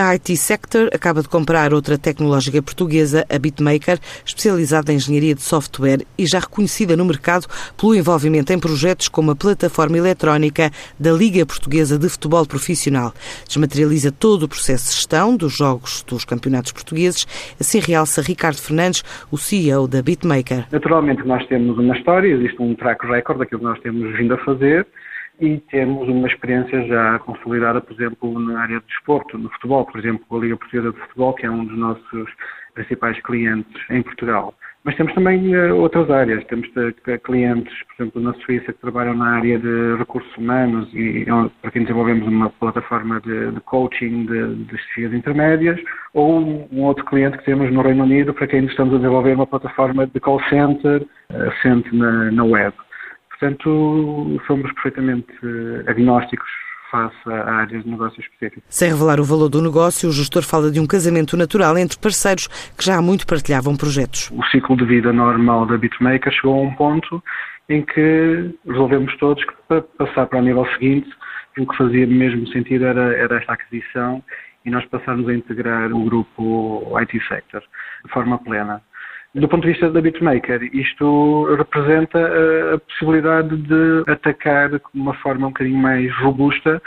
A IT Sector acaba de comprar outra tecnológica portuguesa, a Bitmaker, especializada em engenharia de software e já reconhecida no mercado pelo envolvimento em projetos como a plataforma eletrónica da Liga Portuguesa de Futebol Profissional. Desmaterializa todo o processo de gestão dos jogos dos campeonatos portugueses, assim realça Ricardo Fernandes, o CEO da Bitmaker. Naturalmente nós temos uma história, existe um track record daquilo que nós temos vindo a fazer e temos uma experiência já consolidada, por exemplo, na área do desporto, no futebol, por exemplo, a Liga Portuguesa de Futebol, que é um dos nossos principais clientes em Portugal. Mas temos também uh, outras áreas. Temos uh, clientes, por exemplo, na Suíça, que trabalham na área de recursos humanos e para quem desenvolvemos uma plataforma de, de coaching de, de chefias intermédias, ou um outro cliente que temos no Reino Unido, para quem estamos a desenvolver uma plataforma de call center uh, na, na web. Portanto, somos perfeitamente eh, agnósticos face a áreas de negócio específicas. Sem revelar o valor do negócio, o gestor fala de um casamento natural entre parceiros que já há muito partilhavam projetos. O ciclo de vida normal da Bitmaker chegou a um ponto em que resolvemos todos que para passar para o nível seguinte, o que fazia mesmo sentido era, era esta aquisição e nós passarmos a integrar o grupo IT Sector de forma plena. Do ponto de vista da Bitmaker, isto representa a possibilidade de atacar de uma forma um bocadinho mais robusta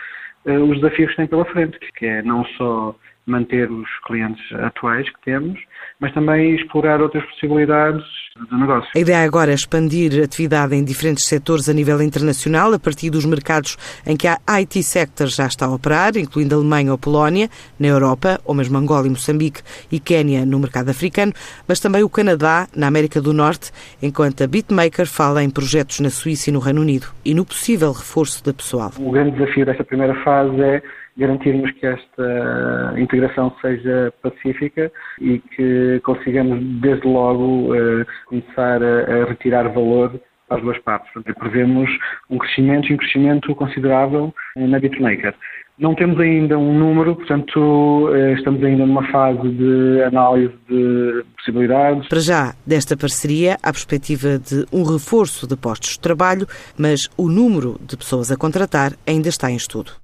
eh, os desafios que tem pela frente, que é não só manter os clientes atuais que temos, mas também explorar outras possibilidades de negócio. A ideia agora é expandir a atividade em diferentes setores a nível internacional, a partir dos mercados em que a IT sector já está a operar, incluindo a Alemanha ou Polónia, na Europa, ou mesmo Angola e Moçambique e Quénia no mercado africano, mas também o Canadá, na América do Norte, enquanto a Bitmaker fala em projetos na Suíça e no Reino Unido e no possível reforço da pessoal. O grande desafio desta primeira fase é garantirmos que esta integração seja pacífica e que consigamos, desde logo, eh, começar a retirar valor às duas partes. Prevemos um crescimento e um crescimento considerável na Bitmaker. Não temos ainda um número, portanto, eh, estamos ainda numa fase de análise de possibilidades. Para já, desta parceria, há a perspectiva de um reforço de postos de trabalho, mas o número de pessoas a contratar ainda está em estudo.